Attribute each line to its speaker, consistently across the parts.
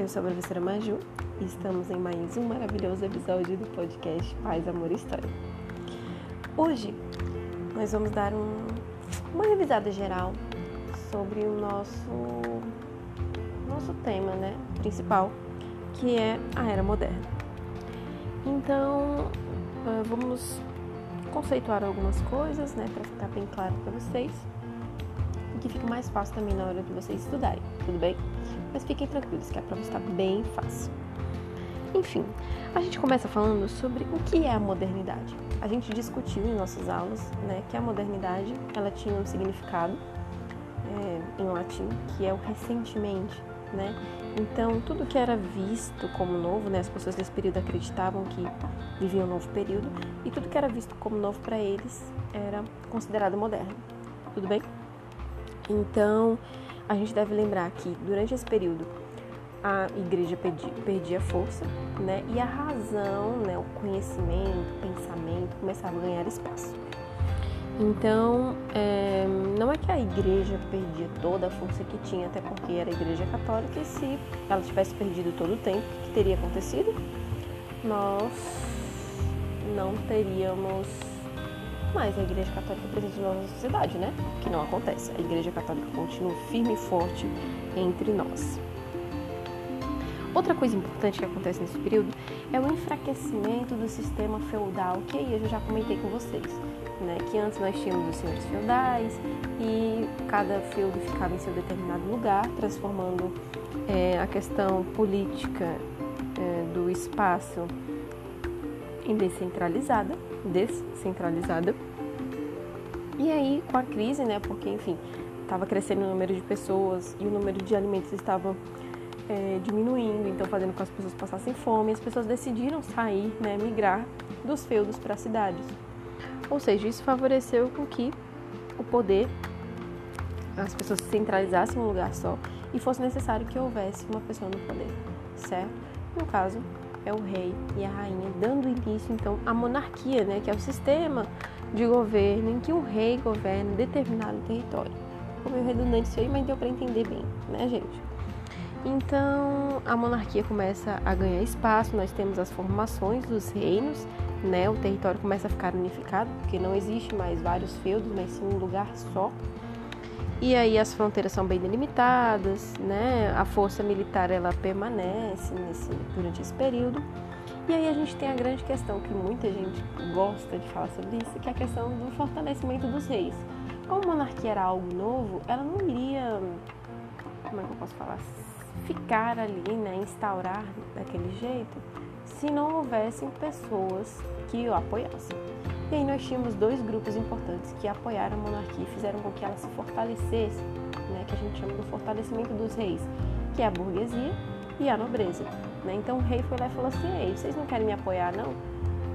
Speaker 1: eu sou a professora Maju e estamos em mais um maravilhoso episódio do podcast Paz, Amor e História. Hoje nós vamos dar um, uma revisada geral sobre o nosso, nosso tema né, principal, que é a Era Moderna. Então, ah, vamos conceituar algumas coisas né, para ficar bem claro para vocês que fica mais fácil também na hora de vocês estudarem, tudo bem? Mas fiquem tranquilos que a prova está bem fácil. Enfim, a gente começa falando sobre o que é a modernidade. A gente discutiu em nossas aulas né, que a modernidade ela tinha um significado é, em latim, que é o recentemente, né? Então, tudo que era visto como novo, né, as pessoas desse período acreditavam que viviam um novo período, e tudo que era visto como novo para eles era considerado moderno. Tudo bem? Então, a gente deve lembrar que durante esse período a igreja perdia, perdia força, né? E a razão, né, o conhecimento, o pensamento começava a ganhar espaço. Então, é, não é que a igreja perdia toda a força que tinha, até porque era a igreja católica, e se ela tivesse perdido todo o tempo, o que teria acontecido? Nós não teríamos mais a Igreja Católica presente na nossa sociedade, né? Que não acontece. A Igreja Católica continua firme e forte entre nós. Outra coisa importante que acontece nesse período é o enfraquecimento do sistema feudal, que aí eu já comentei com vocês, né? Que antes nós tínhamos os senhores feudais e cada feudo ficava em seu determinado lugar, transformando é, a questão política é, do espaço em descentralizada, descentralizada. E aí, com a crise, né, porque, enfim, estava crescendo o número de pessoas e o número de alimentos estava é, diminuindo, então fazendo com que as pessoas passassem fome, as pessoas decidiram sair, né, migrar dos feudos para as cidades. Ou seja, isso favoreceu com que o poder, as pessoas se centralizassem em um lugar só e fosse necessário que houvesse uma pessoa no poder, certo? No caso, é o rei e a rainha, dando início então à monarquia, né, que é o sistema de governo em que o rei governa determinado território. Ficou meio redundante isso aí, mas deu para entender bem, né, gente? Então a monarquia começa a ganhar espaço, nós temos as formações dos reinos, né? O território começa a ficar unificado, porque não existe mais vários feudos, mas sim um lugar só. E aí as fronteiras são bem delimitadas, né? A força militar ela permanece nesse, durante esse período. E aí a gente tem a grande questão que muita gente gosta de falar sobre isso, que é a questão do fortalecimento dos reis. Como a monarquia era algo novo, ela não iria, como é que eu posso falar, ficar ali, né, instaurar daquele jeito, se não houvessem pessoas que o apoiassem. E aí nós tínhamos dois grupos importantes que apoiaram a monarquia e fizeram com que ela se fortalecesse, né, que a gente chama do fortalecimento dos reis, que é a burguesia e a nobreza. Né? Então o rei foi lá e falou assim, ei, vocês não querem me apoiar não?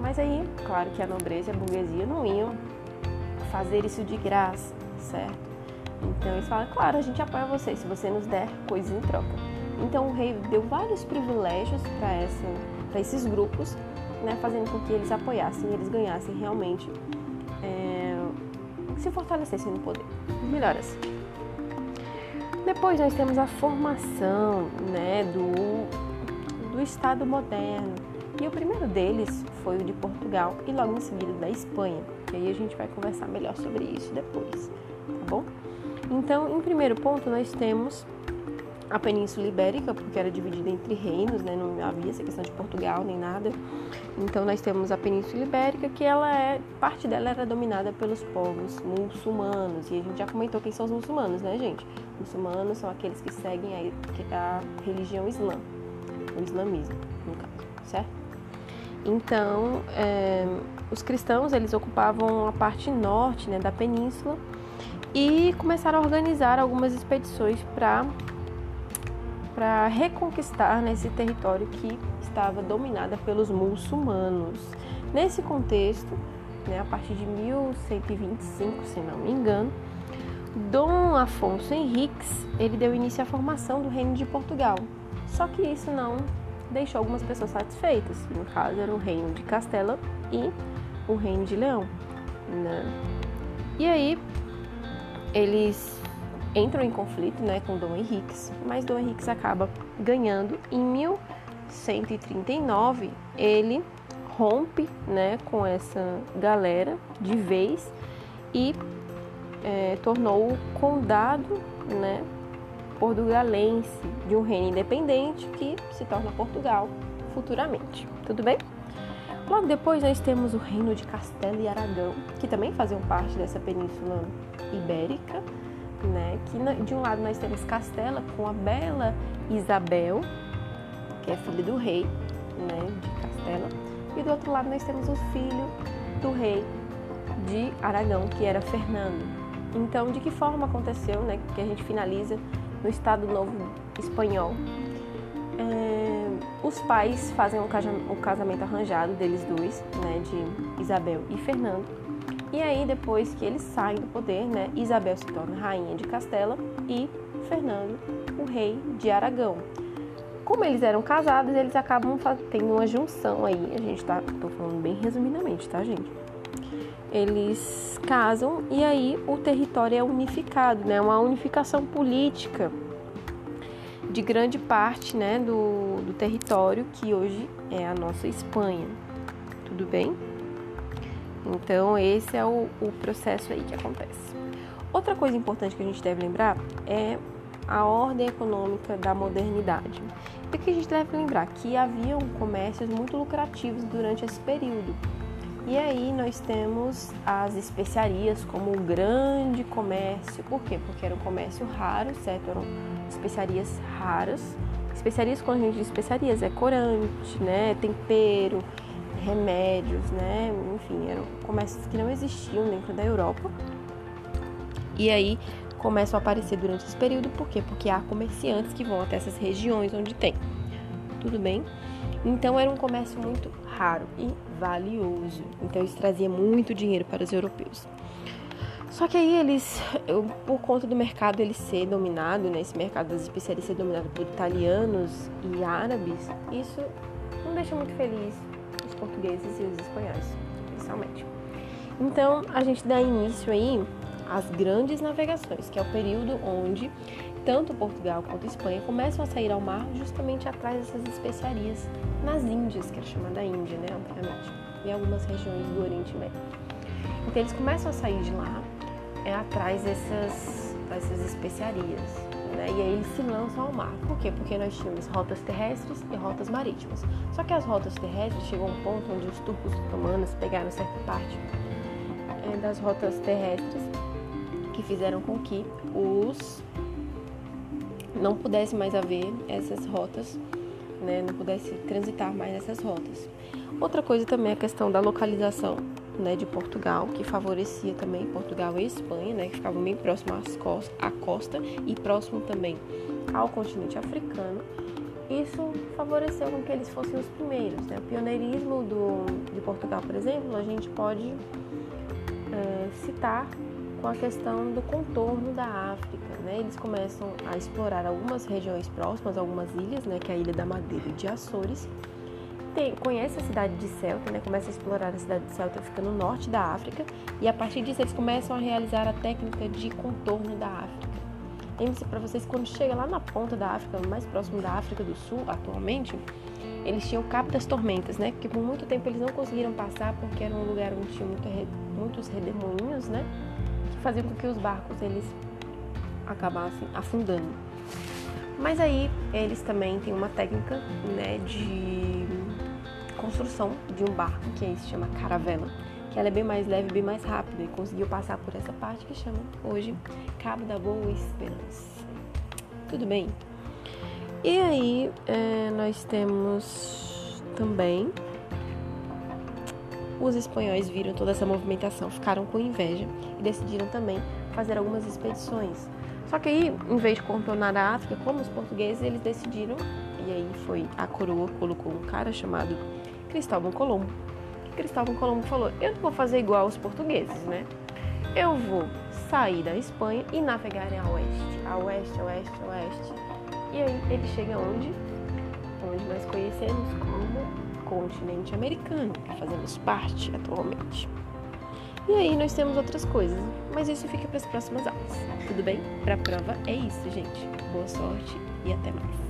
Speaker 1: Mas aí, claro que a nobreza e a burguesia não iam fazer isso de graça, certo? Então eles falam, claro, a gente apoia vocês se você nos der coisas em troca. Então o rei deu vários privilégios para esses grupos né, fazendo com que eles apoiassem eles ganhassem realmente, é, se fortalecessem no poder. Melhor assim. Depois nós temos a formação né, do, do Estado moderno. E o primeiro deles foi o de Portugal e logo em seguida da Espanha. E aí a gente vai conversar melhor sobre isso depois, tá bom? Então, em primeiro ponto, nós temos a Península Ibérica, porque era dividida entre reinos, né? não havia essa questão de Portugal nem nada. Então nós temos a Península Ibérica, que ela é parte dela era dominada pelos povos muçulmanos e a gente já comentou quem são os muçulmanos, né, gente? Muçulmanos são aqueles que seguem a, a religião islã, o islamismo, no caso, certo? Então é, os cristãos eles ocupavam a parte norte né, da península e começaram a organizar algumas expedições para para reconquistar nesse território que estava dominada pelos muçulmanos. Nesse contexto, né, a partir de 1125, se não me engano, Dom Afonso Henriques ele deu início à formação do Reino de Portugal. Só que isso não deixou algumas pessoas satisfeitas. No caso, era o Reino de Castela e o Reino de Leão. Né? E aí, eles entram em conflito né, com Dom Henriques, mas Dom Henriques acaba ganhando. Em 1139, ele rompe né, com essa galera de vez e é, tornou o condado né, portugalense de um reino independente que se torna Portugal futuramente. Tudo bem? Logo depois nós temos o reino de Castela e Aragão, que também faziam parte dessa península ibérica, né? Que de um lado nós temos Castela com a bela Isabel, que é filha do rei, né, de Castela, e do outro lado nós temos o filho do rei de Aragão, que era Fernando. Então, de que forma aconteceu, né, que a gente finaliza no Estado Novo espanhol? É, os pais fazem um casamento arranjado deles dois, né, de Isabel e Fernando. E aí, depois que eles saem do poder, né, Isabel se torna rainha de Castela e Fernando, o rei de Aragão. Como eles eram casados, eles acabam tendo uma junção aí. A gente tá, tô falando bem resumidamente, tá, gente? Eles casam e aí o território é unificado, né? Uma unificação política de grande parte né, do, do território que hoje é a nossa Espanha. Tudo bem? Então, esse é o, o processo aí que acontece. Outra coisa importante que a gente deve lembrar é a ordem econômica da modernidade. O que a gente deve lembrar? Que haviam comércios muito lucrativos durante esse período. E aí nós temos as especiarias como um grande comércio. Por quê? Porque era um comércio raro, certo? Eram especiarias raras. Especiarias, quando a gente diz especiarias, é corante, né? Tempero, remédios, né? Enfim, eram comércios que não existiam dentro da Europa. E aí começam a aparecer durante esse período, por quê? Porque há comerciantes que vão até essas regiões onde tem. Tudo bem? Então era um comércio muito raro e valioso. Então isso trazia muito dinheiro para os europeus. Só que aí eles, por conta do mercado ele ser dominado, né, esse mercado das especiarias ser dominado por italianos e árabes, isso não deixa muito feliz portugueses e os espanhóis, principalmente. Então a gente dá início aí às grandes navegações, que é o período onde tanto Portugal quanto Espanha começam a sair ao mar justamente atrás dessas especiarias nas Índias, que é chamada Índia, né, obviamente, e algumas regiões do Oriente Médio. Então eles começam a sair de lá é atrás dessas, dessas especiarias. Né? E aí eles se lançam ao mar. Por quê? Porque nós tínhamos rotas terrestres e rotas marítimas. Só que as rotas terrestres chegou a um ponto onde os turcos otomanos pegaram certa parte é, das rotas terrestres que fizeram com que os não pudesse mais haver essas rotas, né? não pudesse transitar mais essas rotas. Outra coisa também é a questão da localização né, de Portugal, que favorecia também Portugal e Espanha, né, que ficavam bem próximos à costa e próximo também ao continente africano. Isso favoreceu com que eles fossem os primeiros. Né? O pioneirismo do, de Portugal, por exemplo, a gente pode é, citar com a questão do contorno da África. Né? Eles começam a explorar algumas regiões próximas, algumas ilhas, né, que é a Ilha da Madeira e de Açores, tem, conhece a cidade de Celta, né? começa a explorar a cidade de Celta, fica no norte da África, e a partir disso eles começam a realizar a técnica de contorno da África. Lembre-se para vocês, quando chega lá na ponta da África, mais próximo da África do Sul, atualmente, eles tinham o Cabo das Tormentas, né? Porque por muito tempo eles não conseguiram passar porque era um lugar onde tinha muito, muitos redemoinhos, né? Que faziam com que os barcos eles acabassem afundando. Mas aí eles também têm uma técnica, né, de construção de um barco que se chama caravela, que ela é bem mais leve, bem mais rápida e conseguiu passar por essa parte que chama hoje Cabo da Boa Esperança. Tudo bem? E aí é, nós temos também os espanhóis viram toda essa movimentação, ficaram com inveja e decidiram também fazer algumas expedições. Só que aí, em vez de contornar a África, como os portugueses, eles decidiram, e aí foi a coroa colocou um cara chamado Cristóvão Colombo. Cristóvão Colombo falou: Eu não vou fazer igual os portugueses, né? Eu vou sair da Espanha e navegar a oeste, a oeste, a oeste, a oeste. E aí ele chega onde? Onde nós conhecemos como continente americano, que fazemos parte atualmente. E aí nós temos outras coisas, mas isso fica para as próximas aulas. Tudo bem? Para a prova é isso, gente. Boa sorte e até mais.